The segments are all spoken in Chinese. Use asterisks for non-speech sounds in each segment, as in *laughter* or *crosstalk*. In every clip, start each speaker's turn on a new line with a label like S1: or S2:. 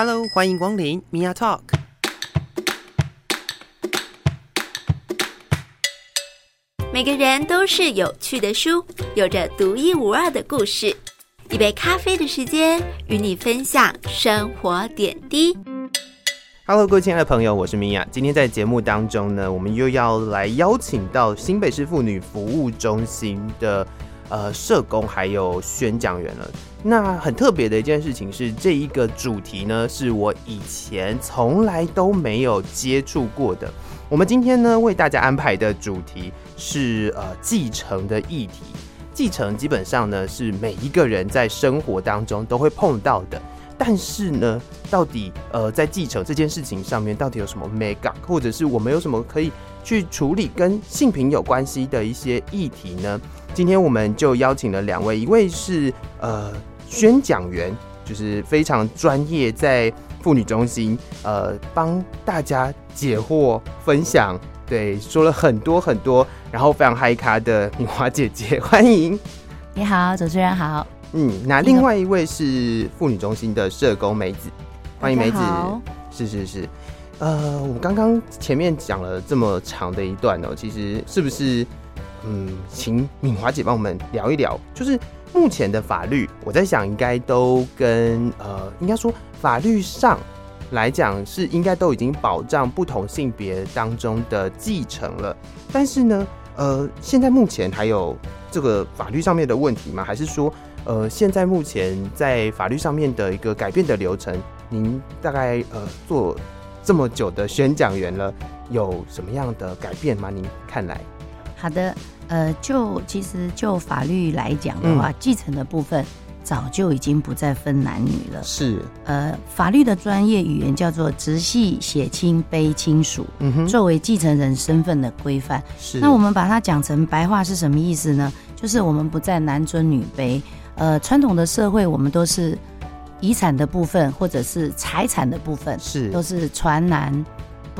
S1: Hello，欢迎光临 Mia Talk。
S2: 每个人都是有趣的书，有着独一无二的故事。一杯咖啡的时间，与你分享生活点滴。
S1: Hello，各位亲爱的朋友，我是 Mia。今天在节目当中呢，我们又要来邀请到新北市妇女服务中心的呃社工还有宣讲员了。那很特别的一件事情是，这一个主题呢，是我以前从来都没有接触过的。我们今天呢，为大家安排的主题是呃继承的议题。继承基本上呢，是每一个人在生活当中都会碰到的。但是呢，到底呃在继承这件事情上面，到底有什么眉角，或者是我们有什么可以去处理跟性平有关系的一些议题呢？今天我们就邀请了两位，一位是呃宣讲员，就是非常专业在。妇女中心，呃，帮大家解惑、分享，对，说了很多很多，然后非常嗨咖的女华姐姐，欢迎。
S3: 你好，主持人好。
S1: 嗯，那另外一位是妇女中心的社工梅子，欢迎梅子。是是是，呃，我们刚刚前面讲了这么长的一段哦，其实是不是，嗯，请敏华姐帮我们聊一聊，就是。目前的法律，我在想应该都跟呃，应该说法律上来讲是应该都已经保障不同性别当中的继承了。但是呢，呃，现在目前还有这个法律上面的问题吗？还是说，呃，现在目前在法律上面的一个改变的流程，您大概呃做这么久的宣讲员了，有什么样的改变吗？您看来？
S3: 好的。呃，就其实就法律来讲的话，继、嗯、承的部分早就已经不再分男女了。
S1: 是，
S3: 呃，法律的专业语言叫做直系血亲卑亲属，嗯哼，作为继承人身份的规范。是，那我们把它讲成白话是什么意思呢？就是我们不再男尊女卑。呃，传统的社会我们都是遗产的部分或者是财产的部分是都是传男。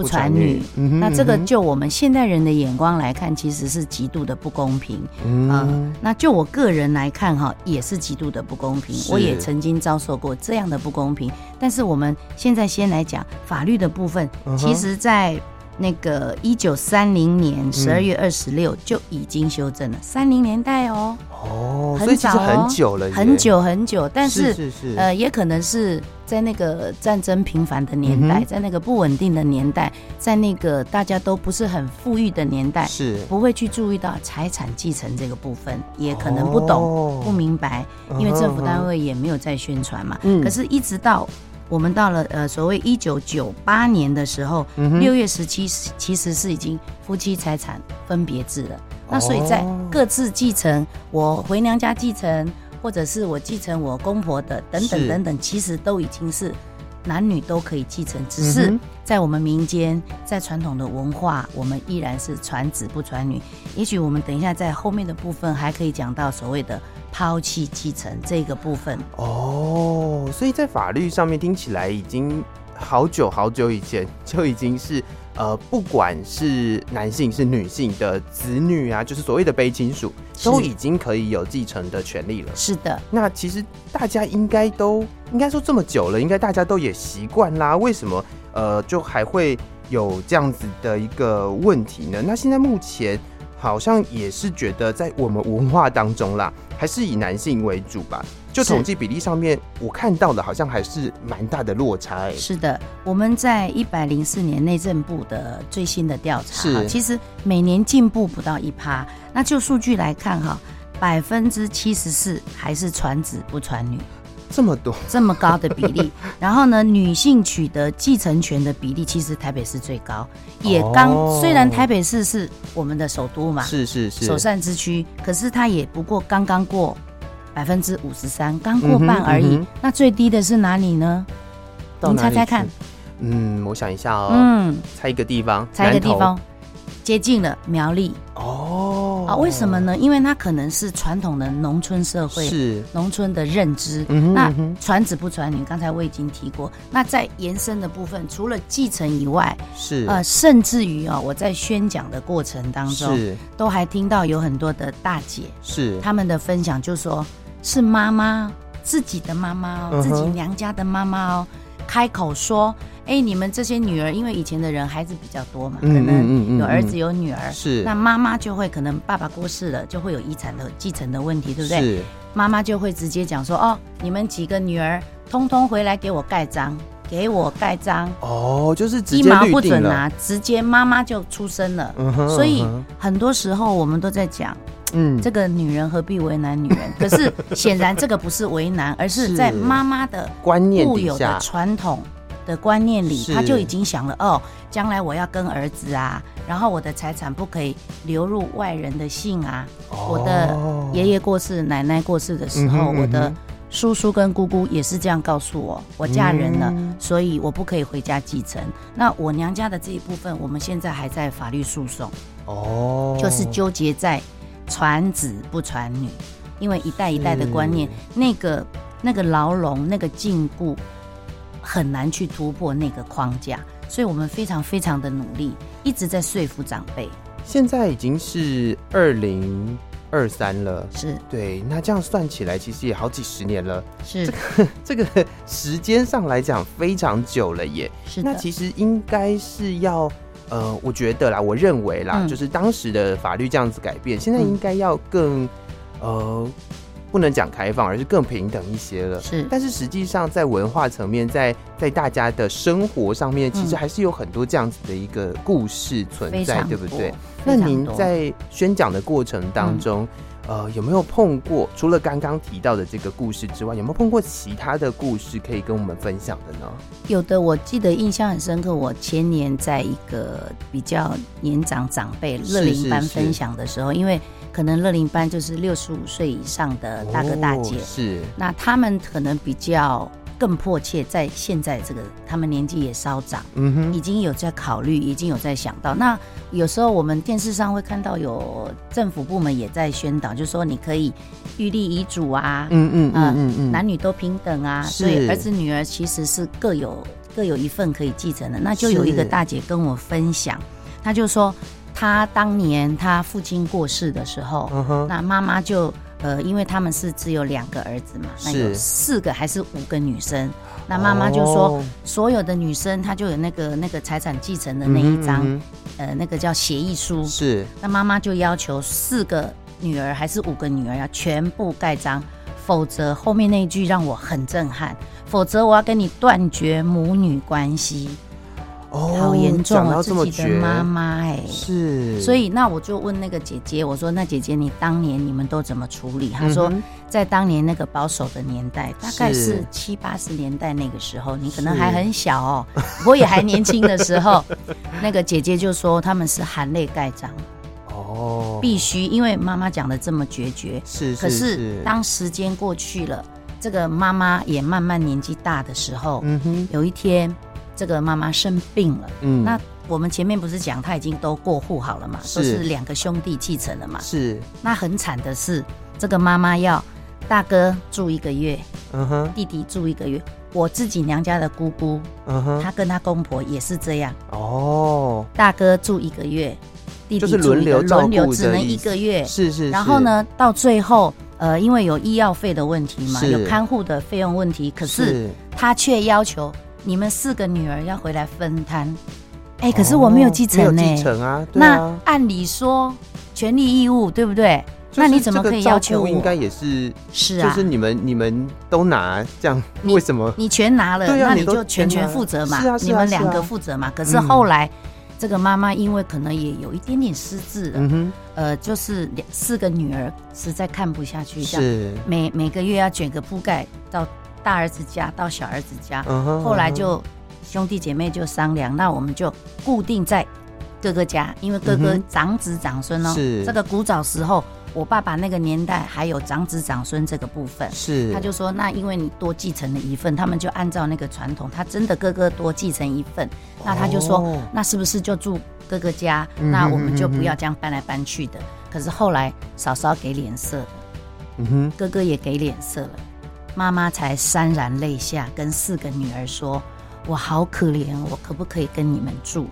S3: 不传女，那这个就我们现代人的眼光来看，其实是极度的不公平。嗯、呃，那就我个人来看，哈，也是极度的不公平。我也曾经遭受过这样的不公平。但是我们现在先来讲法律的部分，其实，在。那个一九三零年十二月二十六就已经修正了，三零年代哦，
S1: 哦，很早哦，很久了，
S3: 很久很久。但是，是是是呃，也可能是在那个战争频繁的年代，在那个不稳定的年代，在那个大家都不是很富裕的年代，是不会去注意到财产继承这个部分，也可能不懂、不明白，因为政府单位也没有在宣传嘛。可是，一直到。我们到了呃所谓一九九八年的时候，六、嗯、月十七其实是已经夫妻财产分别制了。哦、那所以在各自继承，我回娘家继承，或者是我继承我公婆的等等等等，其实都已经是男女都可以继承。只是在我们民间，在传统的文化，我们依然是传子不传女。也许我们等一下在后面的部分还可以讲到所谓的。抛弃继承这个部分
S1: 哦，所以在法律上面听起来已经好久好久以前就已经是呃，不管是男性是女性的子女啊，就是所谓的卑亲属，都已经可以有继承的权利了。
S3: 是的，
S1: 那其实大家应该都应该说这么久了，应该大家都也习惯啦。为什么呃，就还会有这样子的一个问题呢？那现在目前。好像也是觉得在我们文化当中啦，还是以男性为主吧。就统计比例上面，我看到的好像还是蛮大的落差欸。
S3: 是的，我们在一百零四年内政部的最新的调查，是其实每年进步不到一趴。那就数据来看哈，百分之七十四还是传子不传女。
S1: 这么多，
S3: 这么高的比例，*laughs* 然后呢，女性取得继承权的比例，其实台北市最高，也刚、哦、虽然台北市是我们的首都嘛，
S1: 是是是，
S3: 首善之区，可是它也不过刚刚过百分之五十三，刚过半而已、嗯嗯。那最低的是哪里呢？你猜猜看？
S1: 嗯，我想一下哦，嗯，猜一个地方，
S3: 猜一个地方，接近了苗栗哦。啊，为什么呢？因为它可能是传统的农村社会，是农村的认知。嗯、那传子不传女，刚才我已经提过。那在延伸的部分，除了继承以外，是呃，甚至于啊、哦，我在宣讲的过程当中，是都还听到有很多的大姐是他们的分享，就说是妈妈自己的妈妈哦、嗯，自己娘家的妈妈哦，开口说。哎、欸，你们这些女儿，因为以前的人孩子比较多嘛，可能有儿子有女儿，是、那妈妈就会可能爸爸过世了，就会有遗产的继承的问题，对不对？是妈妈就会直接讲说，哦，你们几个女儿通通回来给我盖章，给我盖章。
S1: 哦，就是
S3: 一毛不准拿，直接妈妈就出生了。嗯哼，所以很多时候我们都在讲，嗯，这个女人何必为难女人？可是显然这个不是为难，而是在妈妈的观念固有的传统。的观念里，他就已经想了哦，将来我要跟儿子啊，然后我的财产不可以流入外人的姓啊。哦、我的爷爷过世、奶奶过世的时候，嗯嗯，我的叔叔跟姑姑也是这样告诉我，我嫁人了，嗯，所以我不可以回家继承。那我娘家的这一部分，我们现在还在法律诉讼，哦，就是纠结在传子不传女，因为一代一代的观念，那个那个牢笼，那个禁锢。很难去突破那个框架，所以我们非常非常的努力，一直在说服长辈。
S1: 现在已经是二零二三了，
S3: 是
S1: 对。那这样算起来，其实也好几十年了。
S3: 是
S1: 这个 *laughs* 这个时间上来讲非常久了耶。
S3: 是。
S1: 那其实应该是要呃，我觉得啦，我认为啦，嗯、就是当时的法律这样子改变，现在应该要更、嗯、呃。不能讲开放，而是更平等一些了。
S3: 是，
S1: 但是实际上在文化层面，在在大家的生活上面，其实还是有很多这样子的一个故事存在，对不对？那您在宣讲的过程当中，嗯、呃，有没有碰过除了刚刚提到的这个故事之外，有没有碰过其他的故事可以跟我们分享的呢？
S3: 有的，我记得印象很深刻。我前年在一个比较年长长辈乐龄班分享的时候，是是是因为。可能乐龄班就是六十五岁以上的大哥大姐，哦、是那他们可能比较更迫切，在现在这个他们年纪也稍长，嗯哼，已经有在考虑，已经有在想到。那有时候我们电视上会看到有政府部门也在宣导，就是说你可以预立遗嘱啊，嗯嗯嗯嗯嗯，男女都平等啊，所以儿子女儿其实是各有各有一份可以继承的。那就有一个大姐跟我分享，她就说。他当年他父亲过世的时候，uh-huh. 那妈妈就呃，因为他们是只有两个儿子嘛，那有四个还是五个女生，那妈妈就说，oh. 所有的女生她就有那个那个财产继承的那一张，mm-hmm. 呃，那个叫协议书，是，那妈妈就要求四个女儿还是五个女儿要全部盖章，否则后面那一句让我很震撼，否则我要跟你断绝母女关系。哦，好严重啊！自己的妈妈哎，是，所以那我就问那个姐姐，我说：“那姐姐，你当年你们都怎么处理？”她说：“在当年那个保守的年代，大概是七八十年代那个时候，你可能还很小哦，我也还年轻的时候，*laughs* 那个姐姐就说他们是含泪盖章哦，必须，因为妈妈讲的这么决绝。是，可是当时间过去了，这个妈妈也慢慢年纪大的时候，嗯哼，有一天。这个妈妈生病了，嗯，那我们前面不是讲她已经都过户好了嘛，是，都是两个兄弟继承了嘛，是。那很惨的是，这个妈妈要大哥住一个月，嗯哼，弟弟住一个月。我自己娘家的姑姑，嗯哼，她跟她公婆也是这样，哦，大哥住一个月，弟弟轮流轮流只能一个月，是是，是。然后呢，到最后，呃，因为有医药费的问题嘛，有看护的费用问题，可是他却要求。你们四个女儿要回来分摊，哎、欸，可是我没有继承呢、欸。继、哦、承啊，对啊，那按理说权利义务对不对？就是、那你怎么可以要求我？
S1: 应该也是是啊，就是你们你们都拿这样，为什么？
S3: 你全拿了，啊、那你就全权负责嘛。是啊，是啊，你们两个负责嘛。可是后来、嗯、这个妈妈因为可能也有一点点失智了，嗯哼，呃，就是两四个女儿实在看不下去，这样是每每个月要卷个铺盖到。大儿子家到小儿子家，uh 后来就兄弟姐妹就商量，uh. 那我们就固定在哥哥家，因为哥哥长子长孙哦。是、uh. 这个古早时候，我爸爸那个年代还有长子长孙这个部分。是，他就说，那因为你多继承了一份，他们就按照那个传统，他真的哥哥多继承一份，那他就说，oh. 那是不是就住哥哥家？那我们就不要这样搬来搬去的。Uh. 可是后来嫂嫂给脸色了，嗯哼，哥哥也给脸色了。妈妈才潸然泪下，跟四个女儿说：“我好可怜，我可不可以跟你们住？”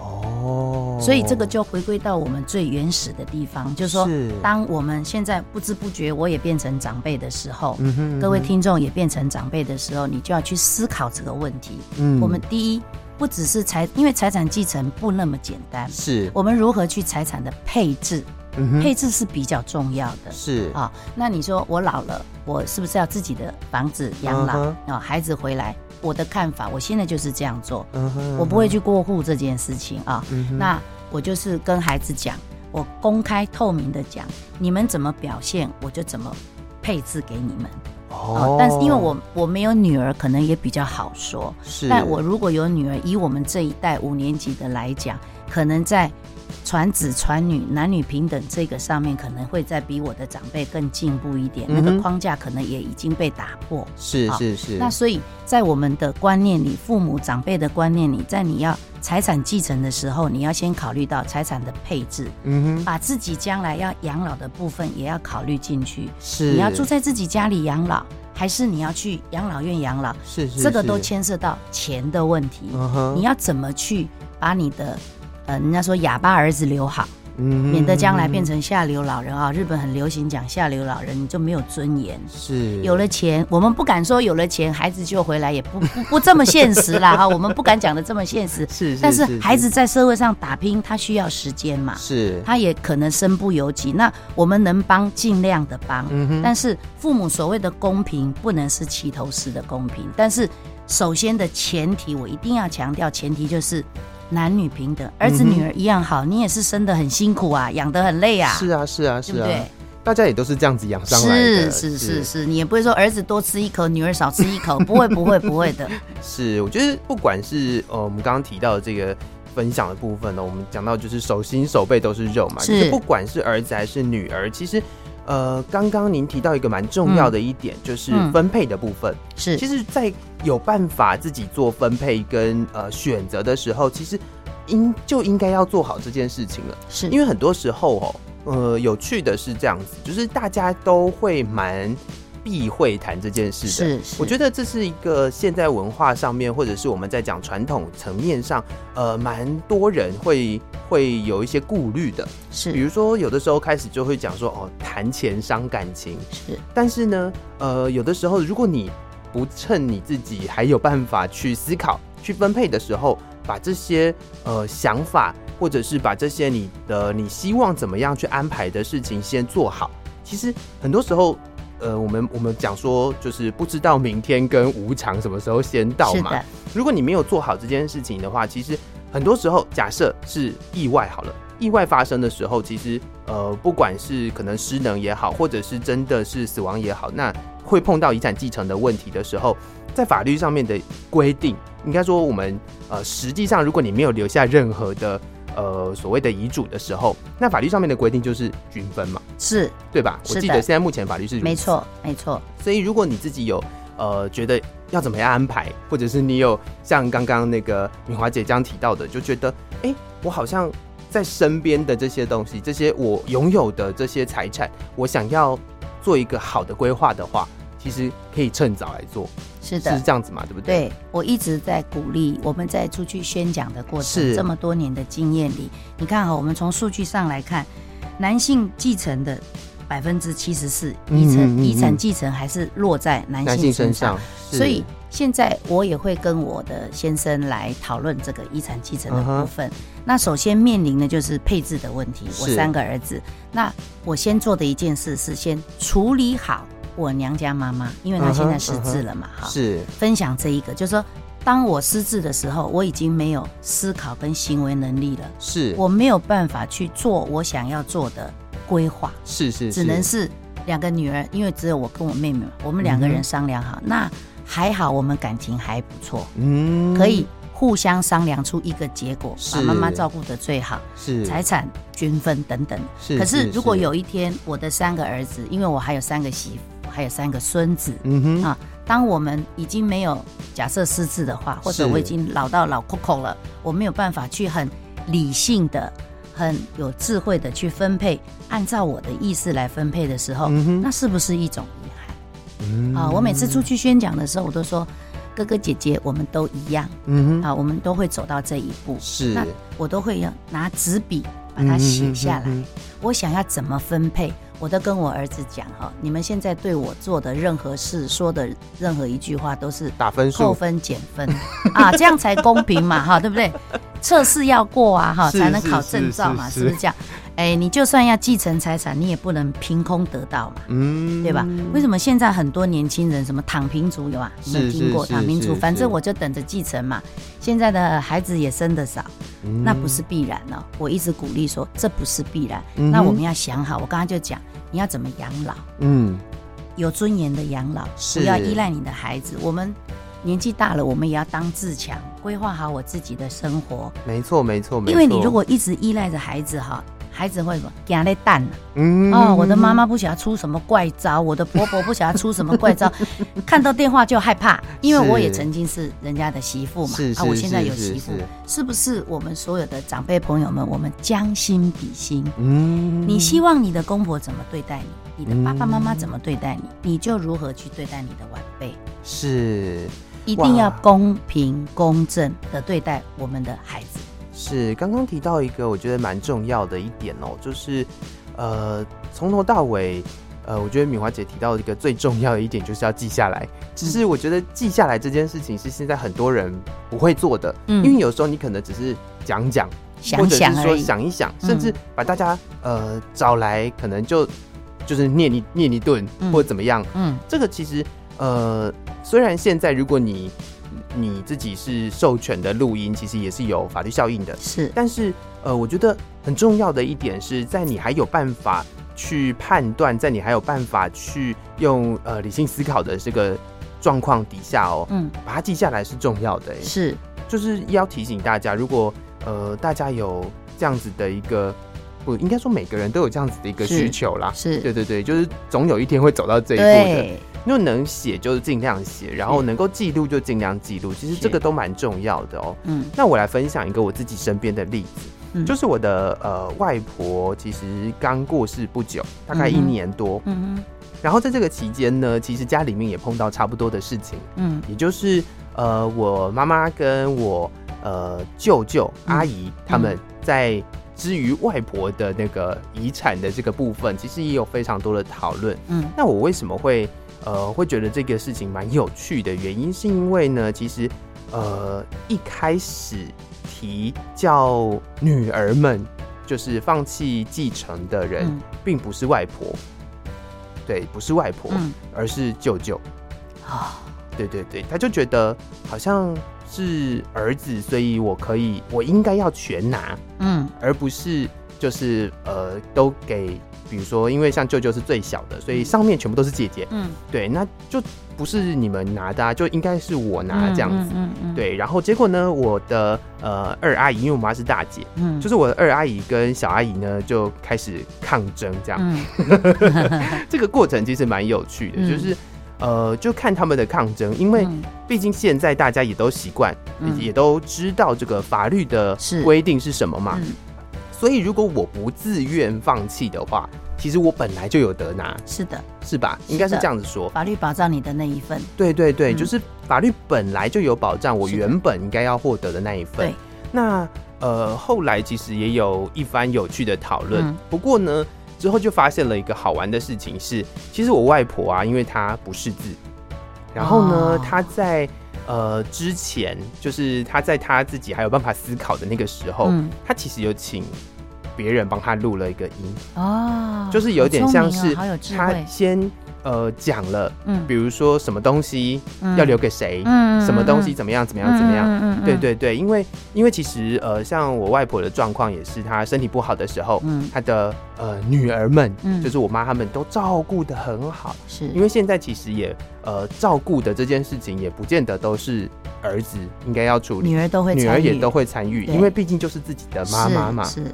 S3: 哦，所以这个就回归到我们最原始的地方，就是说，当我们现在不知不觉我也变成长辈的时候，嗯哼，各位听众也变成长辈的时候，你就要去思考这个问题。嗯，我们第一不只是财，因为财产继承不那么简单，
S1: 是我
S3: 们如何去财产的配置，配置是比较重要的。
S1: 是啊，
S3: 那你说我老了，我是不是要自己的房子养老？啊，孩子回来。我的看法，我现在就是这样做，我不会去过户这件事情啊。那我就是跟孩子讲，我公开透明的讲，你们怎么表现，我就怎么配置给你们。哦，但是因为我我没有女儿，可能也比较好说。是，但我如果有女儿，以我们这一代五年级的来讲，可能在。传子传女，男女平等这个上面可能会再比我的长辈更进步一点，嗯、那个框架可能也已经被打破。
S1: 是是是。
S3: 那所以在我们的观念里，父母长辈的观念里，在你要财产继承的时候，你要先考虑到财产的配置，嗯哼，把自己将来要养老的部分也要考虑进去。是。你要住在自己家里养老，还是你要去养老院养老？是是是。这个都牵涉到钱的问题。你要怎么去把你的呃，人家说哑巴儿子留好，嗯，免得将来变成下流老人啊。日本很流行讲下流老人，你就没有尊严。是，有了钱，我们不敢说有了钱孩子就回来，也不不不这么现实啦哈。*laughs* 我们不敢讲的这么现实。是，但是孩子在社会上打拼，他需要时间嘛。是，他也可能身不由己。那我们能帮，尽量的帮。嗯。但是父母所谓的公平，不能是齐头式的公平。但是首先的前提，我一定要强调，前提就是。男女平等，儿子女儿一样好。嗯、你也是生的很辛苦啊，养得很累啊。
S1: 是啊，是啊，是啊，对不对？大家也都是这样子养上来的。
S3: 是是是是，你也不会说儿子多吃一口，女儿少吃一口，*laughs* 不会不会不会的。
S1: 是，我觉得不管是呃，我们刚刚提到的这个分享的部分呢，我们讲到就是手心手背都是肉嘛，是，就是不管是儿子还是女儿，其实。呃，刚刚您提到一个蛮重要的一点，嗯、就是分配的部分。是，其实，在有办法自己做分配跟呃选择的时候，其实应就应该要做好这件事情了。是，因为很多时候哦，呃，有趣的是这样子，就是大家都会蛮。避讳谈这件事的，是，是，我觉得这是一个现在文化上面，或者是我们在讲传统层面上，呃，蛮多人会会有一些顾虑的。是，比如说有的时候开始就会讲说，哦，谈钱伤感情。是，但是呢，呃，有的时候如果你不趁你自己还有办法去思考、去分配的时候，把这些呃想法，或者是把这些你的你希望怎么样去安排的事情先做好，其实很多时候。呃，我们我们讲说，就是不知道明天跟无常什么时候先到嘛。如果你没有做好这件事情的话，其实很多时候，假设是意外好了，意外发生的时候，其实呃，不管是可能失能也好，或者是真的是死亡也好，那会碰到遗产继承的问题的时候，在法律上面的规定，应该说我们呃，实际上如果你没有留下任何的。呃，所谓的遗嘱的时候，那法律上面的规定就是均分嘛，是对吧？我记得现在目前法律是
S3: 没错，没错。
S1: 所以如果你自己有呃觉得要怎么样安排，或者是你有像刚刚那个敏华姐这样提到的，就觉得哎、欸，我好像在身边的这些东西，这些我拥有的这些财产，我想要做一个好的规划的话，其实可以趁早来做。是的，是这样子嘛，对不对？
S3: 对，我一直在鼓励我们在出去宣讲的过程，这么多年的经验里，你看哈，我们从数据上来看，男性继承的百分之七十四遗产遗产继承还是落在男性身上，所以现在我也会跟我的先生来讨论这个遗产继承的部分。Uh huh. 那首先面临的就是配置的问题，我三个儿子，那我先做的一件事是先处理好。我娘家妈妈，因为她现在失智了嘛，哈、uh，huh, uh 是。分享这一个，就是说，当我失智的时候，我已经没有思考跟行为能力了，是。我没有办法去做我想要做的规划，是是，是，只能是两个女儿，因为只有我跟我妹妹，我们两个人商量好，嗯、那还好，我们感情还不错，嗯，可以互相商量出一个结果，把妈妈照顾的最好，是。财产均分等等，是。可是。如果有一天我的三个儿子，因为我还有三个媳妇。还有三个孙子，嗯哼。啊，当我们已经没有假设失智的话，或者我已经老到老 Coco 了，我没有办法去很理性的、很有智慧的去分配，按照我的意思来分配的时候，嗯，那是不是一种遗憾？嗯，啊，我每次出去宣讲的时候，我都说，哥哥姐姐我们都一样，嗯哼，啊，我们都会走到这一步。
S1: 是，
S3: 那我都会要拿纸笔把它写下来，嗯哼嗯哼，我想要怎么分配。我都跟我儿子讲哈，你们现在对我做的任何事、说的任何一句话都是
S1: 打分数、
S3: 扣分、减分 *laughs* 啊，这样才公平嘛哈，对不对？测试要过啊哈，才能考证照嘛，是不是这样？哎，你就算要继承财产，你也不能凭空得到嘛，嗯，对吧？为什么现在很多年轻人什么躺平族有啊？没有听过躺平族？反正我就等着继承嘛。现在的孩子也生的少，那不是必然哦。我一直鼓励说，这不是必然。那我们要想好，我刚刚就讲。你要怎么养老？嗯，有尊严的养老，不要依赖你的孩子。我们年纪大了，我们也要当自强，规划好我自己的生活。
S1: 没错，没错，没错。
S3: 因为你如果一直依赖着孩子，哈。孩子会什么？给他的蛋嗯哦，我的妈妈不晓得出什么怪招，我的婆婆不晓得出什么怪招，*laughs* 看到电话就害怕。因为我也曾经是人家的媳妇嘛，啊，我现在有媳妇，是不是？我们所有的长辈朋友们，我们将心比心。嗯，你希望你的公婆怎么对待你？你的爸爸妈妈怎么对待你？你就如何去对待你的晚辈？
S1: 是，
S3: 一定要公平公正的对待我们的孩子。
S1: 是刚刚提到一个我觉得蛮重要的一点哦，就是呃从头到尾，呃我觉得敏华姐提到一个最重要的一点就是要记下来。只是我觉得记下来这件事情是现在很多人不会做的，嗯，因为有时候你可能只是讲讲，或者是说想一想，甚至把大家呃找来，可能就就是念一念一顿或者怎么样，嗯，这个其实呃虽然现在如果你。你自己是授权的录音，其实也是有法律效应的。
S3: 是，
S1: 但是呃，我觉得很重要的一点是在你还有办法去判断，在你还有办法去用呃理性思考的这个状况底下哦，嗯，把它记下来是重要的。
S3: 是，
S1: 就是要提醒大家，如果呃大家有这样子的一个，不应该说每个人都有这样子的一个需求啦。
S3: 是，
S1: 对对对，就是总有一天会走到这一步的。因为能写就是尽量写，然后能够记录就尽量记录。其实这个都蛮重要的哦。嗯，那我来分享一个我自己身边的例子，嗯、就是我的呃外婆，其实刚过世不久，大概一年多。嗯嗯。然后在这个期间呢，其实家里面也碰到差不多的事情。嗯，也就是呃我妈妈跟我呃舅舅阿姨他们在至于外婆的那个遗产的这个部分，其实也有非常多的讨论。嗯，那我为什么会？呃，会觉得这个事情蛮有趣的原因，是因为呢，其实，呃，一开始提叫女儿们就是放弃继承的人，嗯、并不是外婆，对，不是外婆，嗯、而是舅舅。啊，对对对，他就觉得好像是儿子，所以我可以，我应该要全拿，嗯，而不是就是呃，都给。比如说，因为像舅舅是最小的，所以上面全部都是姐姐。嗯，对，那就不是你们拿的，啊，就应该是我拿这样子。嗯嗯，对，然后结果呢，我的呃二阿姨，因为我妈是大姐，嗯，就是我的二阿姨跟小阿姨呢就开始抗争，这样。嗯、*laughs* 这个过程其实蛮有趣的，嗯、就是呃，就看他们的抗争，因为毕竟现在大家也都习惯，嗯、也都知道这个法律的规定是什么嘛。所以，如果我不自愿放弃的话，其实我本来就有得拿。
S3: 是的，
S1: 是吧？应该是这样子说。
S3: 法律保障你的那一份。
S1: 对对对，嗯、就是法律本来就有保障，我原本应该要获得的那一份。对。那呃，后来其实也有一番有趣的讨论。嗯、不过呢，之后就发现了一个好玩的事情是，其实我外婆啊，因为她不识字，然后呢，哦、她在。呃，之前就是他在他自己还有办法思考的那个时候，嗯、他其实有请别人帮他录了一个音。哦，就是有点像是他先呃讲了，嗯，比如说什么东西要留给谁，嗯，什么东西怎么样怎么样怎么样，嗯嗯，对对对，因为因为其实呃，像我外婆的状况也是，她身体不好的时候，嗯，她的呃女儿们，嗯，就是我妈她们都照顾的很好，是。因为现在其实也。呃，照顾的这件事情也不见得都是儿子应该要处理，
S3: 女儿都会，
S1: 女儿也都会参与，因为毕竟就是自己的妈妈嘛。是，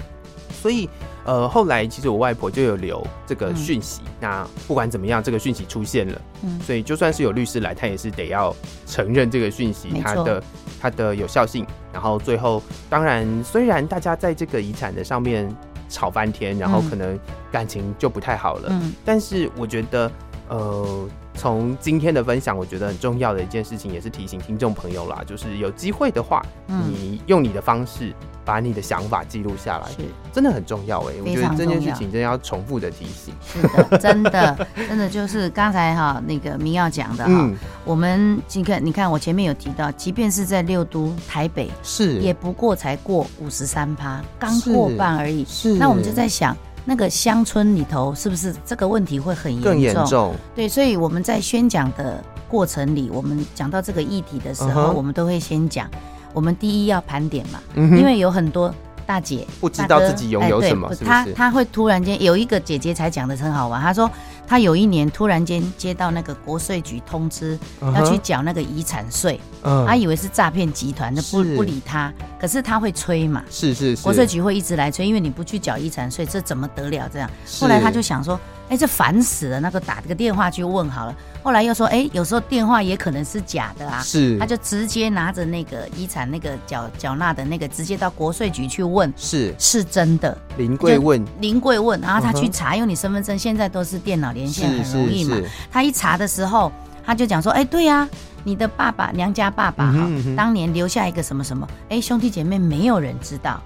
S1: 所以呃，后来其实我外婆就有留这个讯息。嗯、那不管怎么样，这个讯息出现了，嗯，所以就算是有律师来，他也是得要承认这个讯息它的它的有效性。然后最后，当然虽然大家在这个遗产的上面吵翻天，然后可能感情就不太好了，嗯，但是我觉得。呃。从今天的分享，我觉得很重要的一件事情，也是提醒听众朋友啦，就是有机会的话，嗯、你用你的方式把你的想法记录下来，是真的很重要哎、欸。我觉得这件事情真的要重复的提醒。
S3: 是的，真的，*laughs* 真的就是刚才哈那个明耀讲的哈，嗯、我们你看，你看我前面有提到，即便是在六都台北，是也不过才过五十三趴，刚过半而已。是，那我们就在想。那个乡村里头是不是这个问题会很严重？
S1: 更严重。
S3: 对，所以我们在宣讲的过程里，我们讲到这个议题的时候，uh huh. 我们都会先讲，我们第一要盘点嘛，嗯、因为有很多大姐
S1: 不知道自己拥有什么，是不是？
S3: 她她会突然间有一个姐姐才讲的很好玩，她说。他有一年突然间接到那个国税局通知，要去缴那个遗产税，他以为是诈骗集团，就不不理他。可是他会催嘛，
S1: 是是是，
S3: 国税局会一直来催，因为你不去缴遗产税，这怎么得了？这样，后来他就想说，哎，这烦死了，那个打这个电话去问好了。后来又说，哎，有时候电话也可能是假的啊，
S1: 是，
S3: 他就直接拿着那个遗产那个缴缴纳的那个，直接到国税局去问，
S1: 是
S3: 是真的，
S1: 临柜问，
S3: 临柜问，然后他去查，因为你身份证现在都是电脑。连线很容易嘛？他一查的时候，他就讲说：“哎，对呀，你的爸爸娘家爸爸哈，当年留下一个什么什么？哎，兄弟姐妹没有人知道。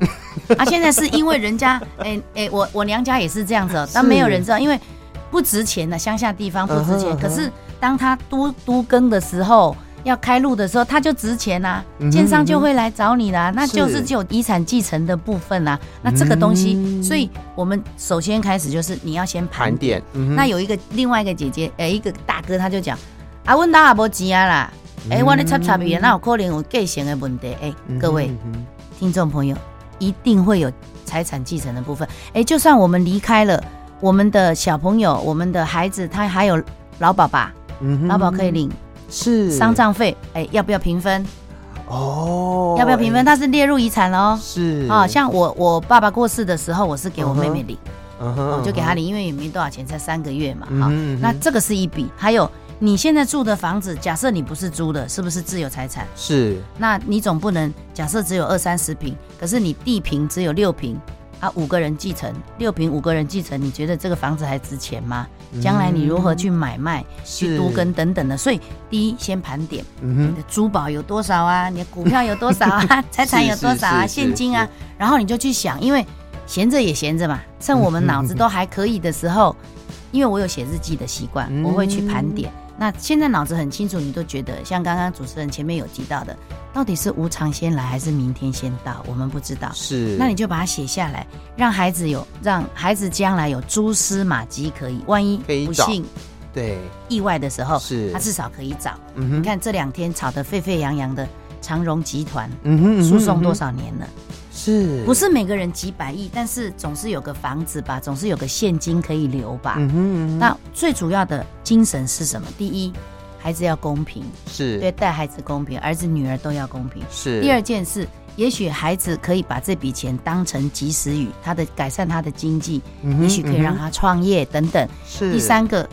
S3: 啊，现在是因为人家，哎哎，我我娘家也是这样子，但没有人知道，因为不值钱的乡下地方不值钱。可是当他都都更的时候。”要开路的时候，他就值钱呐、啊，建商就会来找你啦，嗯、那就是就有遗产继承的部分啦、啊。那这个东西，嗯、所以我们首先开始就是你要先盘点。嗯、那有一个另外一个姐姐，呃、欸，一个大哥他就讲，啊，问大阿伯急啊啦，哎、欸，我的插插笔，那有可能有继承的问题。哎、欸，各位、听众朋友，一定会有财产继承的部分。哎、欸，就算我们离开了，我们的小朋友、我们的孩子，他还有劳保吧？嗯，劳保可以领。是丧葬费，哎，要不要平分？哦，要不要平分？它是列入遗产哦。是啊，像我我爸爸过世的时候，我是给我妹妹领，我就给她领，因为也没多少钱，才三个月嘛。好，那这个是一笔。还有你现在住的房子，假设你不是租的，是不是自有财产？是。那你总不能假设只有二三十平，可是你地平只有六坪。啊，五个人继承六平，五个人继承，你觉得这个房子还值钱吗？将来你如何去买卖、嗯、去都跟等等的？所以第一先盘点，嗯、你的珠宝有多少啊？你的股票有多少啊？*laughs* 财产有多少啊？现金啊？然后你就去想，因为闲着也闲着嘛，趁我们脑子都还可以的时候，因为我有写日记的习惯，我会去盘点。嗯那现在脑子很清楚，你都觉得像刚刚主持人前面有提到的，到底是无常先来还是明天先到？我们不知道。是，那你就把它写下来，让孩子有，让孩子将来有蛛丝马迹可以，万一不幸对意外的时候，是他至少可以找。嗯哼，你看这两天吵得沸沸扬扬的长荣集团，嗯哼，诉讼多少年了？是不是每个人几百亿？但是总是有个房子吧，总是有个现金可以留吧。嗯哼嗯哼，那最主要的精神是什么？第一，孩子要公平，是对待孩子公平，儿子女儿都要公平。是第二件事，也许孩子可以把这笔钱当成及时雨，他的改善他的经济，嗯，也许可以让他创业等等。是第三个，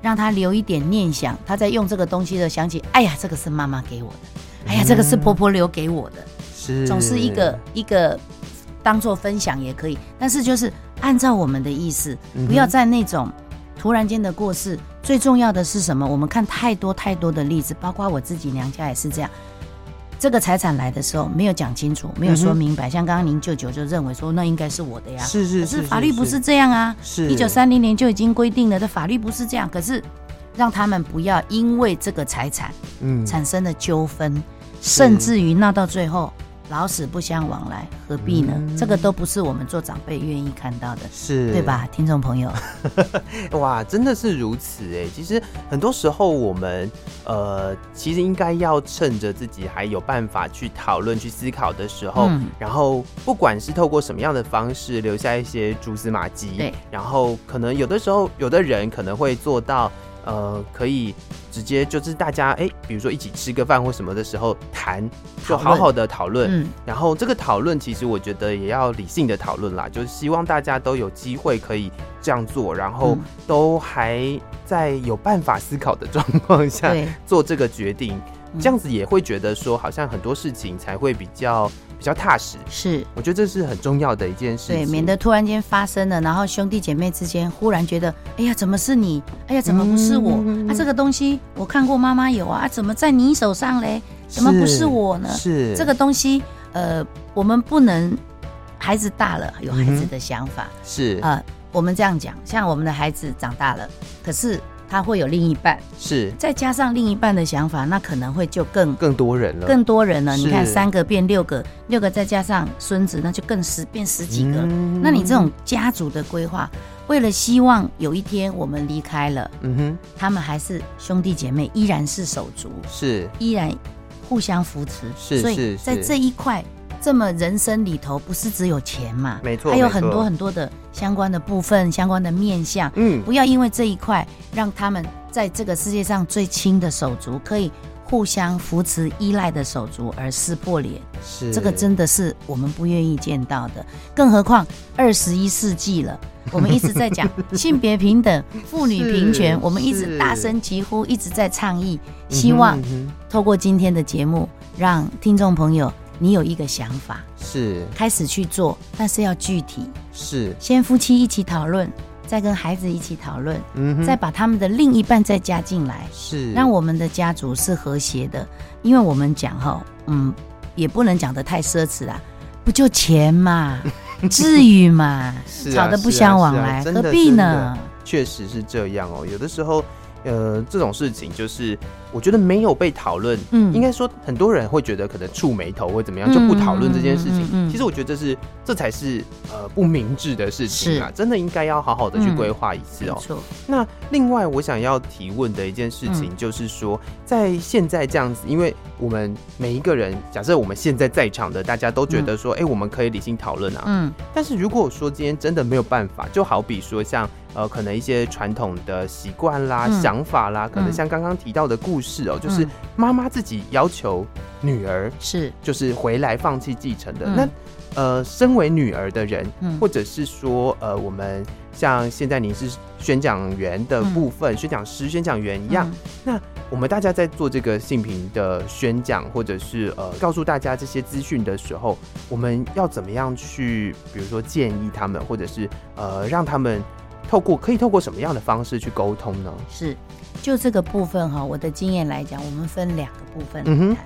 S3: 让他留一点念想，他在用这个东西的想起，哎呀，这个是妈妈给我的，哎呀，这个是婆婆留给我的。是总是一个一个当做分享也可以，但是就是按照我们的意思，不要在那种突然间的过世。最重要的是什么？我们看太多太多的例子，包括我自己娘家也是这样。这个财产来的时候没有讲清楚，没有说明白。像刚刚您舅舅就认为说那应该是我的呀，是是是，可是法律不是这样啊。是一九三零年就已经规定了，的法律不是这样。可是让他们不要因为这个财产嗯产生的纠纷，甚至于闹到最后。老死不相往来，何必呢？嗯、这个都不是我们做长辈愿意看到的，是对吧，听众朋友？*laughs*
S1: 哇，真的是如此哎！其实很多时候我们呃，其实应该要趁着自己还有办法去讨论、去思考的时候，嗯、然后不管是透过什么样的方式留下一些蛛丝马迹，对，然后可能有的时候有的人可能会做到。呃，可以直接就是大家哎，比如说一起吃个饭或什么的时候谈，就好好的讨论。嗯，然后这个讨论其实我觉得也要理性的讨论啦，就是希望大家都有机会可以这样做，然后都还在有办法思考的状况下做这个决定。这样子也会觉得说，好像很多事情才会比较比较踏实。
S3: 是，
S1: 我觉得这是很重要的一件事情，
S3: 对，免得突然间发生了，然后兄弟姐妹之间忽然觉得，哎呀，怎么是你？哎呀，怎么不是我？嗯、啊，这个东西我看过妈妈有啊，怎么在你手上嘞？怎么不是我呢？
S1: 是
S3: 这个东西，呃，我们不能，孩子大了有孩子的想法，
S1: 嗯、是
S3: 啊。呃我们这样讲，像我们的孩子长大了，可是他会有另一半，
S1: 是
S3: 再加上另一半的想法，那可能会就更
S1: 更多人了，
S3: 更多人了。你看，三个变六个，六个再加上孙子，那就更十变十几个。嗯、那你这种家族的规划，为了希望有一天我们离开了，嗯哼，他们还是兄弟姐妹，依然是手足，
S1: 是
S3: 依然互相扶持，
S1: 是，
S3: 所以在这一块。这么人生里头不是只有钱嘛？
S1: 没错，
S3: 还有很多很多的相关的部分、相关的面相。嗯，不要因为这一块让他们在这个世界上最亲的手足可以互相扶持、依赖的手足而撕破脸。
S1: 是，
S3: 这个真的是我们不愿意见到的。更何况二十一世纪了，我们一直在讲 *laughs* 性别平等、妇女平权，我们一直大声疾呼，一直在倡议，希望透过今天的节目，让听众朋友。你有一个想法，
S1: 是
S3: 开始去做，但是要具体，
S1: 是
S3: 先夫妻一起讨论，再跟孩子一起讨论，嗯，再把他们的另一半再加进来，
S1: 是让
S3: 我们的家族是和谐的。因为我们讲哈，嗯，也不能讲的太奢侈啦，不就钱嘛，*laughs* 至于嘛，吵得不相往来，何必呢？
S1: 确实是这样哦，有的时候。呃，这种事情就是我觉得没有被讨论，嗯，应该说很多人会觉得可能触眉头或怎么样，就不讨论这件事情。嗯其实我觉得这是这才是呃不明智的事情啊，真的应该要好好的去规划一次哦。嗯、那另外我想要提问的一件事情就是说，嗯、在现在这样子，因为我们每一个人，假设我们现在在场的大家都觉得说，哎、我们可以理性讨论啊，嗯，但是如果说今天真的没有办法，就好比说像。呃，可能一些传统的习惯啦、嗯、想法啦，可能像刚刚提到的故事哦、就是妈妈自己要求女儿是，就是回来放弃继承的。嗯、那呃，身为女儿的人，嗯、或者是说呃，我们像现在您是宣讲员的部分，嗯、宣讲师、宣讲员一样，嗯、那我们大家在做这个性平的宣讲，或者是呃，告诉大家这些资讯的时候，我们要怎么样去，比如说建议他们，或者是呃，让他们。透过可以透过什么样的方式去沟通呢？
S3: 是，就这个部分哈，我的经验来讲，我们分两个部分来谈。嗯哼，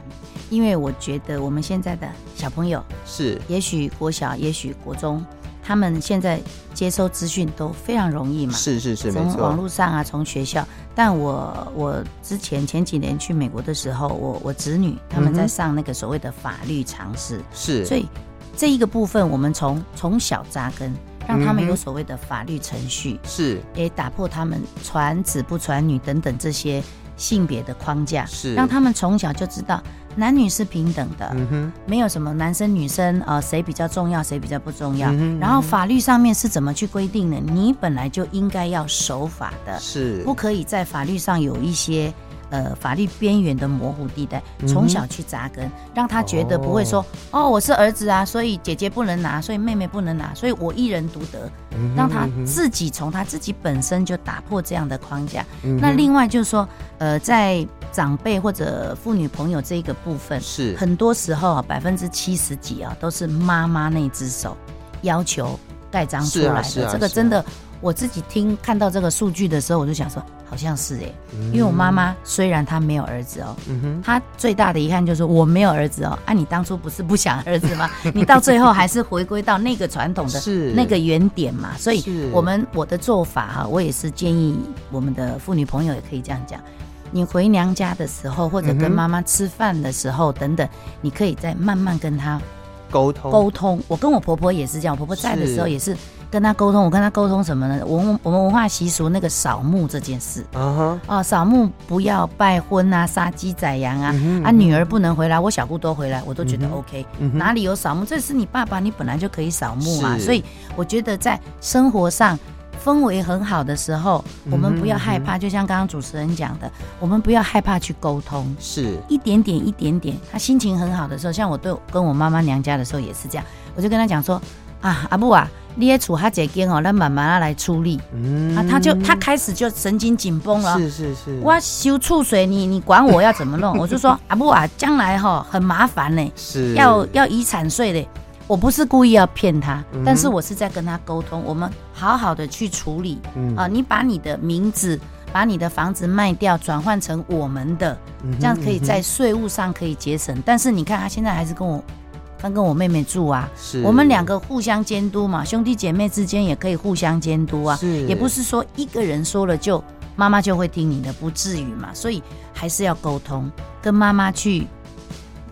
S3: 因为我觉得我们现在的小朋友是，也许国小，也许国中，他们现在接收资讯都非常容易嘛。
S1: 是是是，
S3: 从网络上啊，从学校。但我我之前前几年去美国的时候，我我侄女他们在上那个所谓的法律常识，是，所以这一个部分我们从从小扎根。让他们有所谓的法律程序，是。也打破他们传子不传女等等这些性别的框架，是。让他们从小就知道男女是平等的，嗯哼，没有什么男生女生呃谁比较重要谁比较不重要，然后法律上面是怎么去规定的？你本来就应该要守法的，是。不可以在法律上有一些。呃，法律边缘的模糊地带，从小去扎根，让他觉得不会说，哦，哦，我是儿子啊，所以姐姐不能拿，所以妹妹不能拿，所以我一人独得，让他自己从他自己本身就打破这样的框架。嗯、那另外就是说，呃，在长辈或者妇女朋友这一个部分，是。很多时候啊，百分之七十几啊，都是妈妈那只手要求盖章出来的，这个真的。我自己听看到这个数据的时候，我就想说，好像是哎、欸，因为我妈妈虽然她没有儿子哦，嗯，她最大的遗憾就是我没有儿子哦。啊，你当初不是不想儿子吗？*laughs* 你到最后还是回归到那个传统的那个原点嘛。所以，我们我的做法哈，我也是建议我们的妇女朋友也可以这样讲：你回娘家的时候，或者跟妈妈吃饭的时候等等，你可以再慢慢跟她沟通沟通。我跟我婆婆也是这样，我婆婆在的时候也是。跟他沟通，我跟他沟通什么呢？我们我们文化习俗那个扫墓这件事，uh huh. 啊扫墓不要拜婚啊，杀鸡宰羊啊，uh. 啊女儿不能回来，我小姑都回来，我都觉得 OK。Uh. 哪里有扫墓？这是你爸爸，你本来就可以扫墓啊。所以我觉得在生活上氛围很好的时候，我们不要害怕。Uh. 就像刚刚主持人讲的，我们不要害怕去沟通，是一点点一点点。他心情很好的时候，像我对跟我妈妈娘家的时候也是这样，我就跟他讲说。啊，阿母啊，你也处他这间哦，让妈妈来处理。嗯，啊，他就他开始就神经紧绷了。
S1: 是是是，
S3: 我修厝水，你你管我要怎么弄？*laughs* 我就说阿母啊，将来哈很麻烦呢，
S1: 是
S3: 要要遗产税的。我不是故意要骗他，嗯、但是我是在跟他沟通，我们好好的去处理。嗯啊，你把你的名字，把你的房子卖掉，转换成我们的，这样可以在税务上可以节省。嗯、但是你看，他现在还是跟我，刚跟我妹妹住啊，是。我们两个互相监督嘛，兄弟姐妹之间也可以互相监督啊，是。也不是说一个人说了就妈妈就会听你的，不至于嘛，所以还是要沟通，跟妈妈去。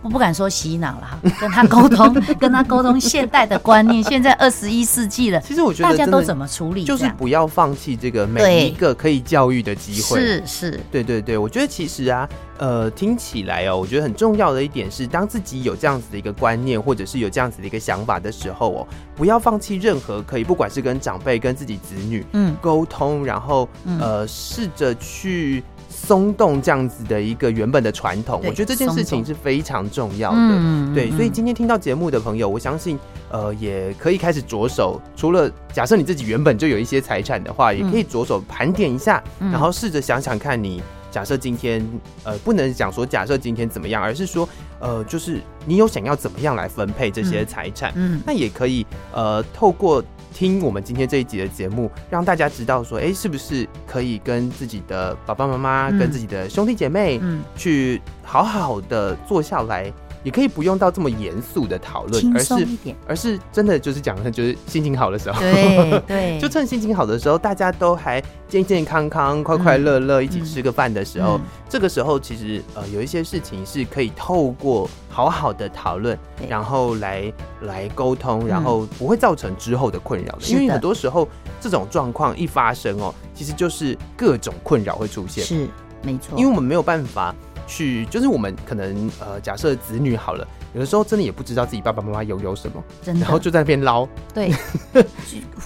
S3: 我不敢说洗脑了哈，*laughs* 跟他沟通，*laughs* 跟他沟通现代的观念。*laughs* 现在二十一世纪了，
S1: 其实我觉得
S3: 大家都怎么处理，
S1: 就是不要放弃这个每一个可以教育的机会。
S3: 是是，
S1: 对对对，我觉得其实啊，呃，听起来哦，我觉得很重要的一点是，当自己有这样子的一个观念，或者是有这样子的一个想法的时候哦，不要放弃任何可以，不管是跟长辈、跟自己子女嗯沟通，然后呃试着去。松动这样子的一个原本的传统，我觉得这件事情是非常重要的。嗯、对，所以今天听到节目的朋友，我相信呃也可以开始着手。除了假设你自己原本就有一些财产的话，也可以着手盘点一下，嗯、然后试着想想看你假设今天呃不能讲说假设今天怎么样，而是说呃就是你有想要怎么样来分配这些财产，嗯，那也可以呃透过。听我们今天这一集的节目，让大家知道说，哎，是不是可以跟自己的爸爸妈妈、嗯、跟自己的兄弟姐妹，嗯，去好好的坐下来。也可以不用到这么严肃的讨论，而是而是真的就是讲的，就是心情好的时候，
S3: 对对，*laughs*
S1: 就趁心情好的时候，大家都还健健康康、快快乐乐一起吃个饭的时候，这个时候其实呃有一些事情是可以透过好好的讨论，然后来来沟通，然后不会造成之后的困扰的，因为很多时候这种状况一发生哦，其实就是各种困扰会出现，
S3: 是没错，
S1: 因为我们没有办法。去就是我们可能呃，假设子女好了，有的时候真的也不知道自己爸爸妈妈有有什么，真的，然后就在那边捞，
S3: 对，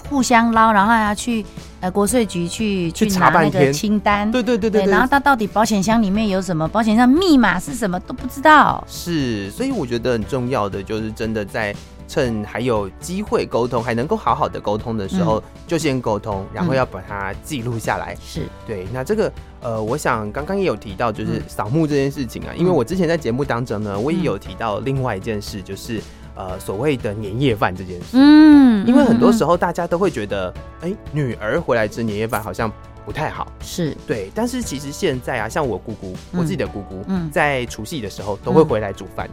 S3: 互相捞，然后还要去呃国税局去去查那个清单，
S1: 对对对对，对，
S3: 然后他到底保险箱里面有什么，保险箱密码是什么都不知道，
S1: 是，所以我觉得很重要的就是真的在。趁还有机会沟通，还能够好好的沟通的时候，嗯、就先沟通，然后要把它记录下来。是对。那这个呃，我想刚刚也有提到，就是扫墓这件事情啊。嗯、因为我之前在节目当中呢，我也有提到另外一件事，就是呃，所谓的年夜饭这件事。嗯。因为很多时候大家都会觉得，哎、欸，女儿回来吃年夜饭好像不太好。是对。但是其实现在啊，像我姑姑，我自己的姑姑，嗯，在除夕的时候都会回来煮饭。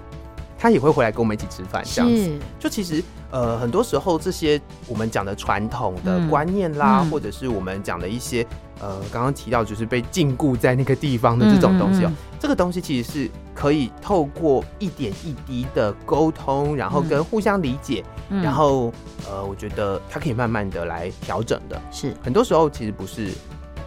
S1: 她也会回来跟我们一起吃饭，这样子。就其实，呃，很多时候这些我们讲的传统的观念啦，或者是我们讲的一些，呃，刚刚提到就是被禁锢在那个地方的这种东西哦，这个东西其实是可以透过一点一滴的沟通，然后跟互相理解，然后呃，我觉得他可以慢慢的来调整的。是，很多时候其实不是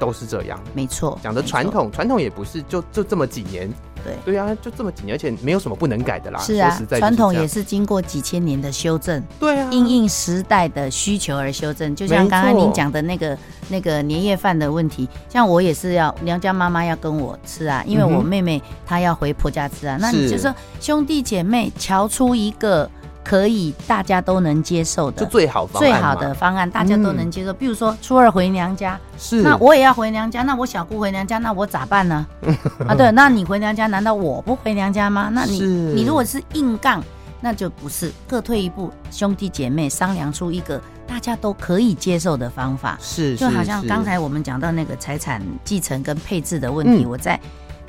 S1: 都是这样，没错。讲的传统，传统也不是就就这么几年。对对啊，就这么几年，而且没有什么不能改的啦。是啊，
S3: 传统也是经过几千年的修正。对啊，因应时代的需求而修正。就像刚刚您讲的那个那个年夜饭的问题，像我也是要娘家妈妈要跟我吃啊，因为我妹妹她要回婆家吃啊。那你就说兄弟姐妹瞧出一个。可以，大家都能接受的，
S1: 就最好
S3: 最好的方案，大家都能接受。比如说初二回娘家，是，那我也要回娘家，那我小姑回娘家，那我咋办呢？*laughs* 啊，对，那你回娘家，难道我不回娘家吗？那你你如果是硬杠，那就不是，各退一步，兄弟姐妹商量出一个大家都可以接受的方法。是，就好像刚才我们讲到那个财产继承跟配置的问题，我在。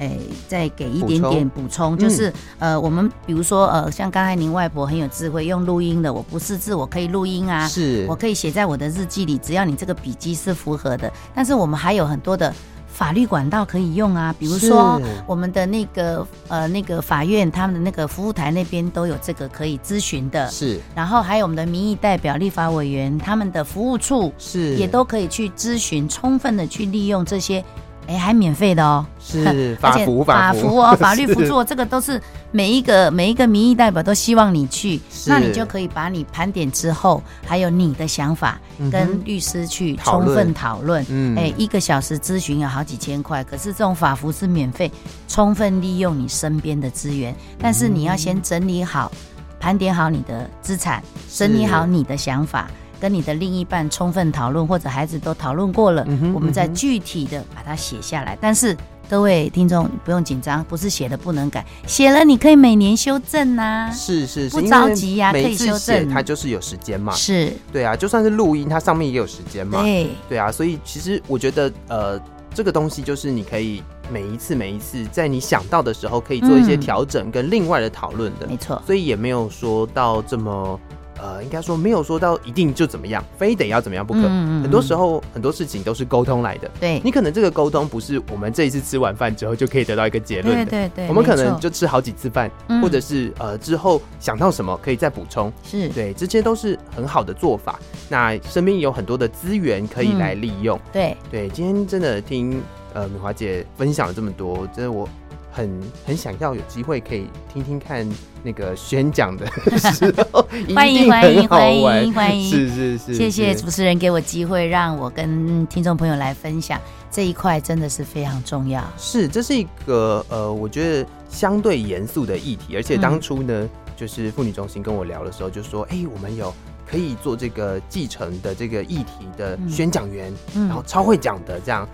S3: 哎、欸，再给一点点补充，就是、嗯、呃，我们比如说呃，像刚才您外婆很有智慧，用录音的，我不识字，我可以录音啊，是，我可以写在我的日记里，只要你这个笔记是符合的。但是我们还有很多的法律管道可以用啊，比如说我们的那个呃那个法院，他们的那个服务台那边都有这个可以咨询的，是。然后还有我们的民意代表、立法委员他们的服务处是，也都可以去咨询，充分的去利用这些。哎，还免费的哦，
S1: 是 *laughs* 法服
S3: 法服哦，*laughs* 法律辅助，这个都是每一个每一个民意代表都希望你去，那你就可以把你盘点之后，还有你的想法，跟律师去充分讨论。嗯，哎，一个小时咨询有好几千块，可是这种法服是免费，充分利用你身边的资源，但是你要先整理好盘点好你的资产，整理好你的想法，跟你的另一半充分讨论，或者孩子都讨论过了，嗯、我们再具体的把它写下来。但是各位听众不用紧张，不是写的不能改，写了你可以每年修正呐、啊。
S1: 是是是，
S3: 不着急呀、啊，可以修正。
S1: 它就是有时间嘛。
S3: 是，
S1: 对啊，就算是录音，它上面也有时间嘛。
S3: 对
S1: 对啊，所以其实我觉得，呃，这个东西就是你可以每一次每一次在你想到的时候，可以做一些调整跟另外的讨论的。
S3: 没错，
S1: 所以也没有说到这么。呃，应该说没有说到一定就怎么样，非得要怎么样不可。嗯嗯嗯，很多时候很多事情都是沟通来的。
S3: 对，
S1: 你可能这个沟通不是我们这一次吃完饭之后就可以得到一个结论的。
S3: 对对对，
S1: 我们可能就吃好几次饭，或者是呃之后想到什么可以再补充。
S3: 是
S1: 对，这些都是很好的做法。那身边有很多的资源可以来利用。
S3: 嗯、对对，
S1: 今天真的听呃敏华姐分享了这么多，真的我。很很想要有机会可以听听看那个宣讲的时候，*laughs*
S3: 欢迎欢迎欢迎欢迎，
S1: 是是是，
S3: 谢谢主持人给我机会，让我跟听众朋友来分享这一块，真的是非常重要。
S1: 是，这是一个呃，我觉得相对严肃的议题，而且当初呢，嗯、就是妇女中心跟我聊的时候，就说，哎、欸，我们有。可以做这个继承的这个议题的宣讲员，嗯、然后超会讲的这样。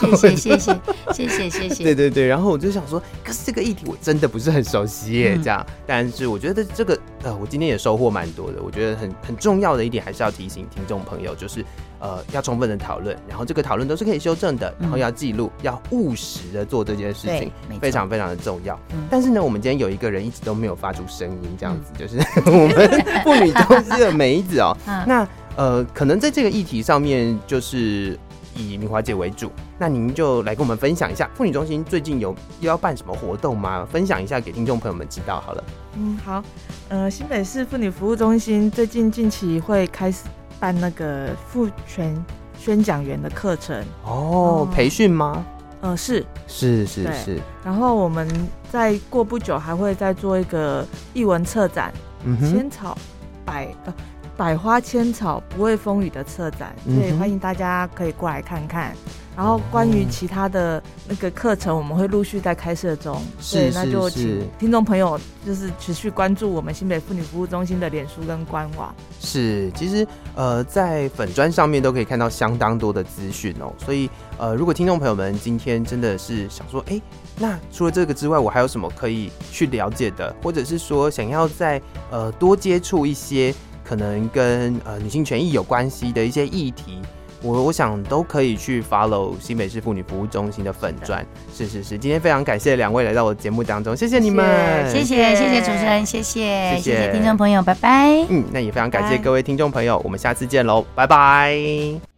S3: 谢谢 *laughs* 谢谢谢谢谢谢。
S1: 对对对，然后我就想说，可是这个议题我真的不是很熟悉耶，这样。嗯、但是我觉得这个呃，我今天也收获蛮多的。我觉得很很重要的一点，还是要提醒听众朋友，就是。呃，要充分的讨论，然后这个讨论都是可以修正的，然后要记录，嗯、要务实的做这件事情，非常非常的重要。嗯、但是呢，我们今天有一个人一直都没有发出声音，这样子、嗯、就是我们妇女中心的梅子哦。*laughs* 嗯、那呃，可能在这个议题上面，就是以敏华姐为主，那您就来跟我们分享一下，妇女中心最近有又要办什么活动吗？分享一下给听众朋友们知道好了。
S4: 嗯，好，呃，新北市妇女服务中心最近近期会开始。办那个父权宣讲员的课程
S1: 哦，嗯、培训吗？
S4: 呃，是
S1: 是是是。
S4: 然后我们再过不久还会再做一个译文策展，嗯，千草百呃百花千草不畏风雨的策展，所以欢迎大家可以过来看看。然后关于其他的那个课程，我们会陆续在开设中。
S1: 是，
S4: 那就请听众朋友就是持续关注我们新北妇女服务中心的脸书跟官网。
S1: 是，其实呃在粉砖上面都可以看到相当多的资讯哦。所以呃如果听众朋友们今天真的是想说，哎，那除了这个之外，我还有什么可以去了解的，或者是说想要在呃多接触一些可能跟呃女性权益有关系的一些议题。我我想都可以去 follow 新北市妇女服务中心的粉钻，是是是。今天非常感谢两位来到我的节目当中，谢谢你们，
S3: 谢谢谢谢主持人，谢谢谢谢听众朋友，拜拜。
S1: 嗯，那也非常感谢各位听众朋友，我们下次见喽，拜拜。